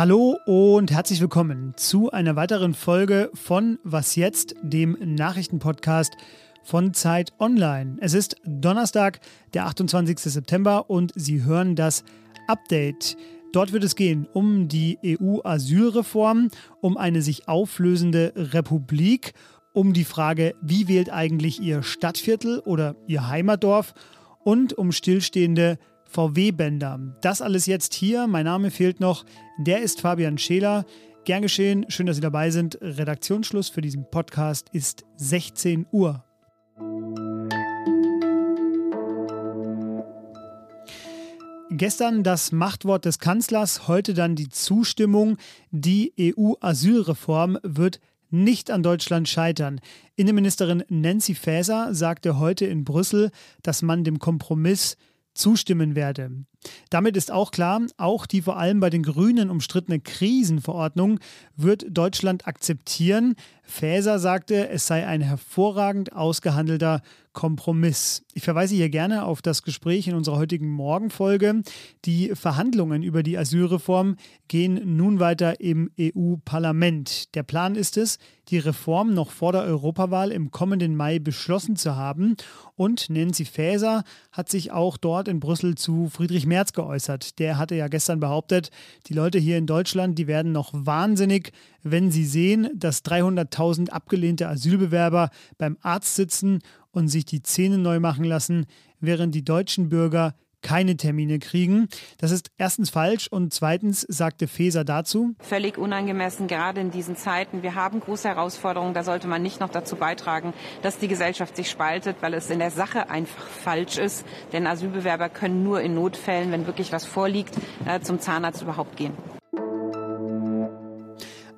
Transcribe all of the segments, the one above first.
Hallo und herzlich willkommen zu einer weiteren Folge von Was jetzt, dem Nachrichtenpodcast von Zeit Online. Es ist Donnerstag, der 28. September und Sie hören das Update. Dort wird es gehen um die EU-Asylreform, um eine sich auflösende Republik, um die Frage, wie wählt eigentlich Ihr Stadtviertel oder Ihr Heimatdorf und um stillstehende VW-Bänder. Das alles jetzt hier. Mein Name fehlt noch. Der ist Fabian Scheler. Gern geschehen. Schön, dass Sie dabei sind. Redaktionsschluss für diesen Podcast ist 16 Uhr. Gestern das Machtwort des Kanzlers, heute dann die Zustimmung. Die EU-Asylreform wird nicht an Deutschland scheitern. Innenministerin Nancy Faeser sagte heute in Brüssel, dass man dem Kompromiss zustimmen werde. Damit ist auch klar, auch die vor allem bei den Grünen umstrittene Krisenverordnung wird Deutschland akzeptieren. Faeser sagte, es sei ein hervorragend ausgehandelter Kompromiss. Ich verweise hier gerne auf das Gespräch in unserer heutigen Morgenfolge. Die Verhandlungen über die Asylreform gehen nun weiter im EU-Parlament. Der Plan ist es, die Reform noch vor der Europawahl im kommenden Mai beschlossen zu haben. Und Nancy Faeser hat sich auch dort in Brüssel zu Friedrich Merz geäußert. Der hatte ja gestern behauptet, die Leute hier in Deutschland, die werden noch wahnsinnig, wenn sie sehen, dass 300.000 abgelehnte Asylbewerber beim Arzt sitzen und sich die Zähne neu machen lassen, während die deutschen Bürger keine Termine kriegen. Das ist erstens falsch und zweitens sagte Feser dazu. Völlig unangemessen, gerade in diesen Zeiten. Wir haben große Herausforderungen. Da sollte man nicht noch dazu beitragen, dass die Gesellschaft sich spaltet, weil es in der Sache einfach falsch ist. Denn Asylbewerber können nur in Notfällen, wenn wirklich was vorliegt, äh, zum Zahnarzt überhaupt gehen.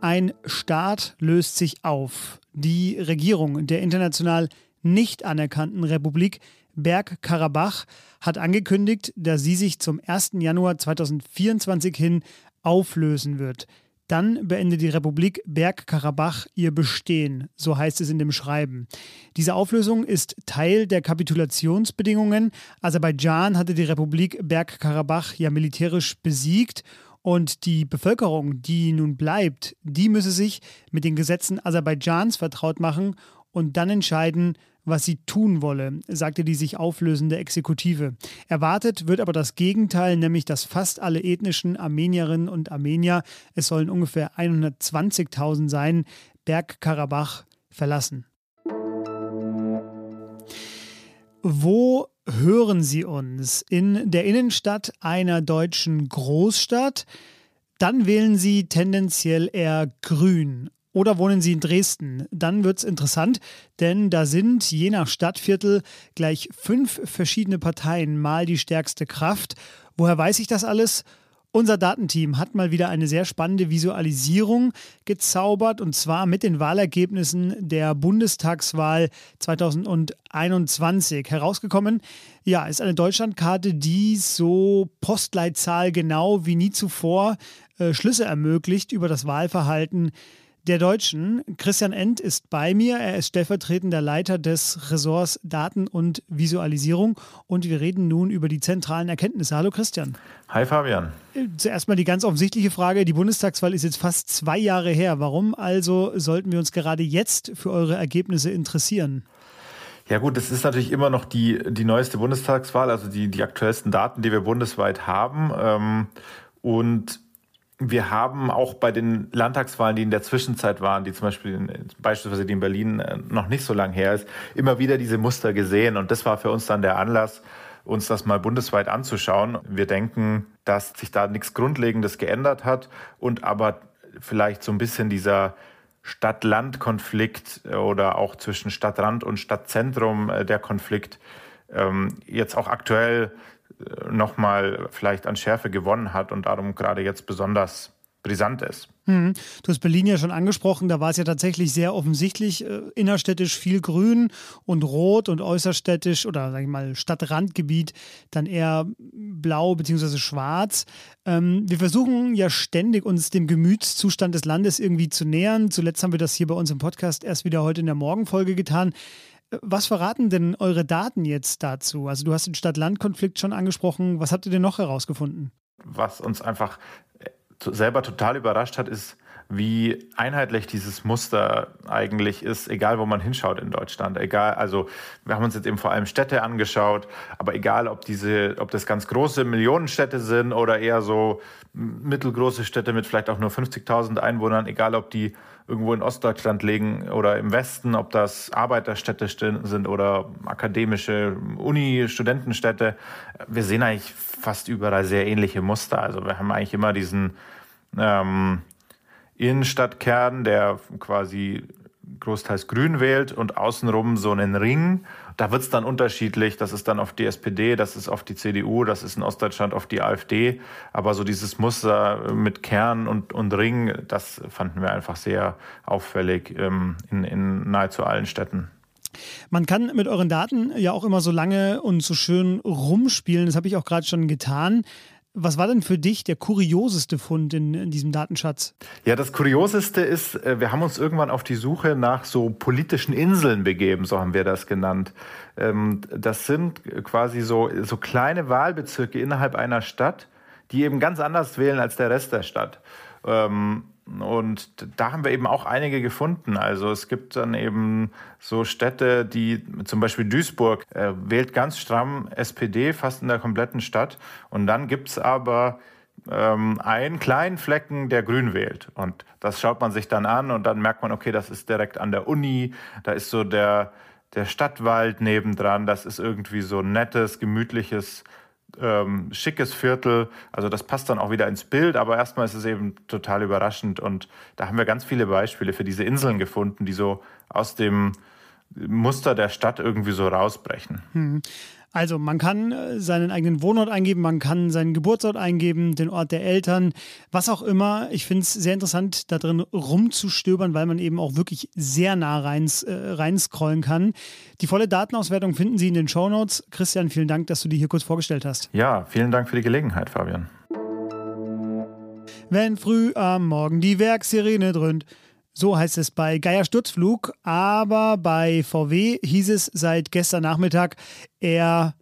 Ein Staat löst sich auf. Die Regierung der international nicht anerkannten Republik Bergkarabach hat angekündigt, dass sie sich zum 1. Januar 2024 hin auflösen wird. Dann beendet die Republik Bergkarabach ihr Bestehen, so heißt es in dem Schreiben. Diese Auflösung ist Teil der Kapitulationsbedingungen. Aserbaidschan hatte die Republik Bergkarabach ja militärisch besiegt und die Bevölkerung, die nun bleibt, die müsse sich mit den Gesetzen Aserbaidschans vertraut machen und dann entscheiden, was sie tun wolle, sagte die sich auflösende Exekutive. Erwartet wird aber das Gegenteil, nämlich dass fast alle ethnischen Armenierinnen und Armenier, es sollen ungefähr 120.000 sein, Bergkarabach verlassen. Wo hören Sie uns? In der Innenstadt einer deutschen Großstadt? Dann wählen Sie tendenziell eher grün oder wohnen Sie in Dresden? Dann wird es interessant, denn da sind je nach Stadtviertel gleich fünf verschiedene Parteien mal die stärkste Kraft. Woher weiß ich das alles? Unser Datenteam hat mal wieder eine sehr spannende Visualisierung gezaubert und zwar mit den Wahlergebnissen der Bundestagswahl 2021 herausgekommen. Ja, ist eine Deutschlandkarte, die so Postleitzahl genau wie nie zuvor äh, Schlüsse ermöglicht über das Wahlverhalten der Deutschen. Christian End ist bei mir. Er ist stellvertretender Leiter des Ressorts Daten und Visualisierung. Und wir reden nun über die zentralen Erkenntnisse. Hallo Christian. Hi Fabian. Zuerst mal die ganz offensichtliche Frage. Die Bundestagswahl ist jetzt fast zwei Jahre her. Warum also sollten wir uns gerade jetzt für eure Ergebnisse interessieren? Ja gut, es ist natürlich immer noch die, die neueste Bundestagswahl, also die, die aktuellsten Daten, die wir bundesweit haben. Ähm, und wir haben auch bei den Landtagswahlen, die in der Zwischenzeit waren, die zum Beispiel in, beispielsweise die in Berlin äh, noch nicht so lang her ist, immer wieder diese Muster gesehen. Und das war für uns dann der Anlass, uns das mal bundesweit anzuschauen. Wir denken, dass sich da nichts Grundlegendes geändert hat und aber vielleicht so ein bisschen dieser Stadt-Land-Konflikt oder auch zwischen Stadtrand und Stadtzentrum äh, der Konflikt ähm, jetzt auch aktuell nochmal vielleicht an Schärfe gewonnen hat und darum gerade jetzt besonders brisant ist. Hm. Du hast Berlin ja schon angesprochen, da war es ja tatsächlich sehr offensichtlich äh, innerstädtisch viel grün und rot und äußerstädtisch oder sag ich mal Stadtrandgebiet dann eher blau bzw. schwarz. Ähm, wir versuchen ja ständig uns dem Gemütszustand des Landes irgendwie zu nähern. Zuletzt haben wir das hier bei uns im Podcast erst wieder heute in der Morgenfolge getan. Was verraten denn eure Daten jetzt dazu? Also du hast den Stadt-Land-Konflikt schon angesprochen. Was habt ihr denn noch herausgefunden? Was uns einfach selber total überrascht hat, ist, wie einheitlich dieses Muster eigentlich ist, egal wo man hinschaut in Deutschland. Egal, also wir haben uns jetzt eben vor allem Städte angeschaut, aber egal, ob diese, ob das ganz große Millionenstädte sind oder eher so mittelgroße Städte mit vielleicht auch nur 50.000 Einwohnern, egal ob die irgendwo in Ostdeutschland liegen oder im Westen, ob das Arbeiterstädte sind oder akademische Uni-Studentenstädte. Wir sehen eigentlich fast überall sehr ähnliche Muster. Also wir haben eigentlich immer diesen ähm, Innenstadtkern, der quasi großteils grün wählt und außenrum so einen Ring. Da wird es dann unterschiedlich. Das ist dann auf die SPD, das ist auf die CDU, das ist in Ostdeutschland auf die AfD. Aber so dieses Muster mit Kern und, und Ring, das fanden wir einfach sehr auffällig ähm, in, in nahezu allen Städten. Man kann mit euren Daten ja auch immer so lange und so schön rumspielen. Das habe ich auch gerade schon getan. Was war denn für dich der kurioseste Fund in, in, diesem Datenschatz? Ja, das Kurioseste ist, äh, wir haben uns irgendwann auf die Suche nach so politischen Inseln begeben, so haben wir das genannt. Ähm, das sind quasi so, so kleine Wahlbezirke innerhalb einer Stadt, die eben ganz anders wählen als der Rest der Stadt. Ähm, und da haben wir eben auch einige gefunden. Also es gibt dann eben so Städte, die zum Beispiel Duisburg äh, wählt ganz stramm SPD fast in der kompletten Stadt. Und dann gibt es aber ähm, einen kleinen Flecken, der grün wählt. Und das schaut man sich dann an und dann merkt man, okay, das ist direkt an der Uni. Da ist so der, der Stadtwald nebendran. Das ist irgendwie so ein nettes, gemütliches ähm, schickes Viertel. Also das passt dann auch wieder ins Bild, aber erstmal ist es eben total überraschend. Und da haben wir ganz viele Beispiele für diese Inseln gefunden, die so aus dem Muster der Stadt irgendwie so rausbrechen. Hm. Also man kann äh, seinen eigenen Wohnort eingeben, man kann seinen Geburtsort eingeben, den Ort der Eltern, was auch immer. Ich finde es sehr interessant, da drin rumzustöbern, weil man eben auch wirklich sehr nah reins, äh, reinscrollen kann. Die volle Datenauswertung finden Sie in den Show Notes. Christian, vielen Dank, dass du die hier kurz vorgestellt hast. Ja, vielen Dank für die Gelegenheit, Fabian. Wenn früh am Morgen die Werksirene dröhnt, so heißt es bei Geier Sturzflug, aber bei VW hieß es seit gestern Nachmittag eher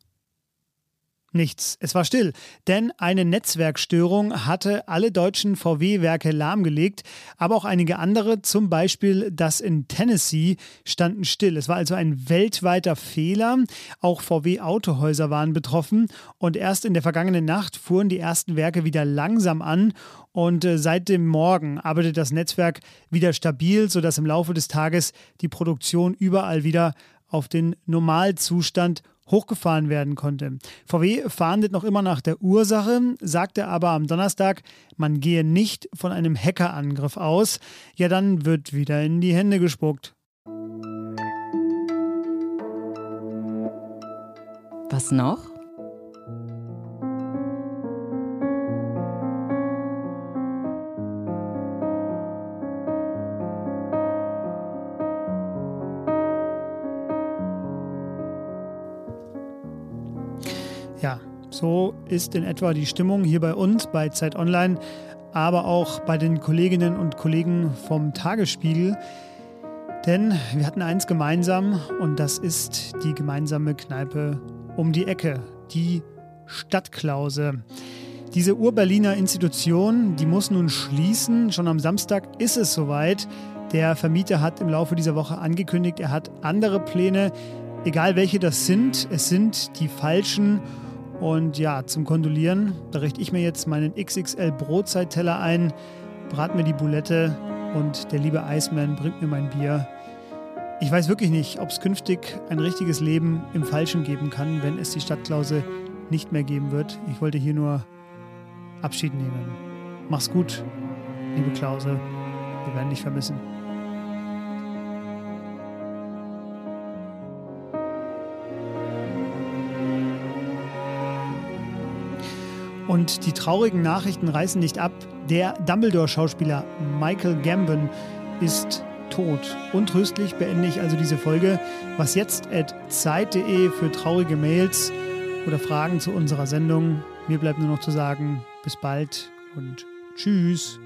Nichts. Es war still, denn eine Netzwerkstörung hatte alle deutschen VW-Werke lahmgelegt, aber auch einige andere, zum Beispiel das in Tennessee, standen still. Es war also ein weltweiter Fehler. Auch VW-Autohäuser waren betroffen und erst in der vergangenen Nacht fuhren die ersten Werke wieder langsam an und äh, seit dem Morgen arbeitet das Netzwerk wieder stabil, sodass im Laufe des Tages die Produktion überall wieder auf den Normalzustand hochgefahren werden konnte. VW fahndet noch immer nach der Ursache, sagte aber am Donnerstag, man gehe nicht von einem Hackerangriff aus. Ja, dann wird wieder in die Hände gespuckt. Was noch? So ist in etwa die Stimmung hier bei uns, bei Zeit Online, aber auch bei den Kolleginnen und Kollegen vom Tagesspiegel. Denn wir hatten eins gemeinsam und das ist die gemeinsame Kneipe um die Ecke, die Stadtklause. Diese Ur-Berliner Institution, die muss nun schließen. Schon am Samstag ist es soweit. Der Vermieter hat im Laufe dieser Woche angekündigt, er hat andere Pläne. Egal welche das sind, es sind die falschen. Und ja, zum Kondolieren, da richte ich mir jetzt meinen XXL Brotzeit-Teller ein, brat mir die Boulette und der liebe Iceman bringt mir mein Bier. Ich weiß wirklich nicht, ob es künftig ein richtiges Leben im Falschen geben kann, wenn es die Stadtklause nicht mehr geben wird. Ich wollte hier nur Abschied nehmen. Mach's gut, liebe Klause. Wir werden dich vermissen. Und die traurigen Nachrichten reißen nicht ab. Der Dumbledore-Schauspieler Michael Gambon ist tot. Untröstlich beende ich also diese Folge. Was jetzt at zeit.de für traurige Mails oder Fragen zu unserer Sendung. Mir bleibt nur noch zu sagen, bis bald und tschüss.